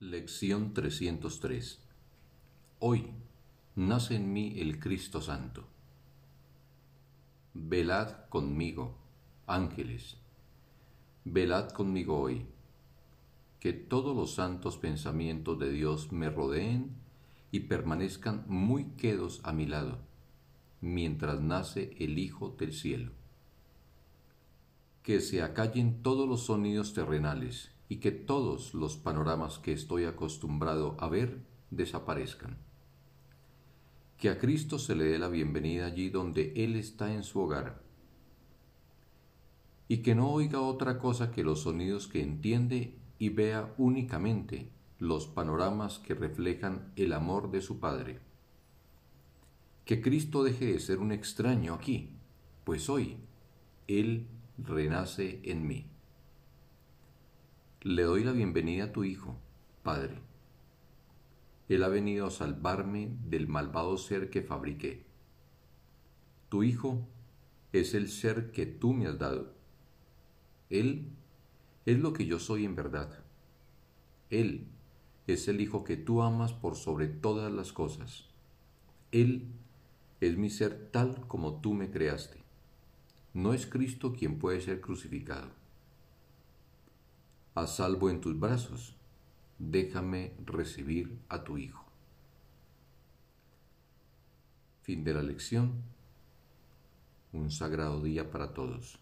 Lección 303 Hoy nace en mí el Cristo Santo. Velad conmigo, ángeles, velad conmigo hoy, que todos los santos pensamientos de Dios me rodeen y permanezcan muy quedos a mi lado, mientras nace el Hijo del cielo. Que se acallen todos los sonidos terrenales y que todos los panoramas que estoy acostumbrado a ver desaparezcan. Que a Cristo se le dé la bienvenida allí donde Él está en su hogar. Y que no oiga otra cosa que los sonidos que entiende y vea únicamente los panoramas que reflejan el amor de su Padre. Que Cristo deje de ser un extraño aquí, pues hoy Él renace en mí. Le doy la bienvenida a tu Hijo, Padre. Él ha venido a salvarme del malvado ser que fabriqué. Tu Hijo es el ser que tú me has dado. Él es lo que yo soy en verdad. Él es el Hijo que tú amas por sobre todas las cosas. Él es mi ser tal como tú me creaste. No es Cristo quien puede ser crucificado a salvo en tus brazos, déjame recibir a tu Hijo. Fin de la lección. Un sagrado día para todos.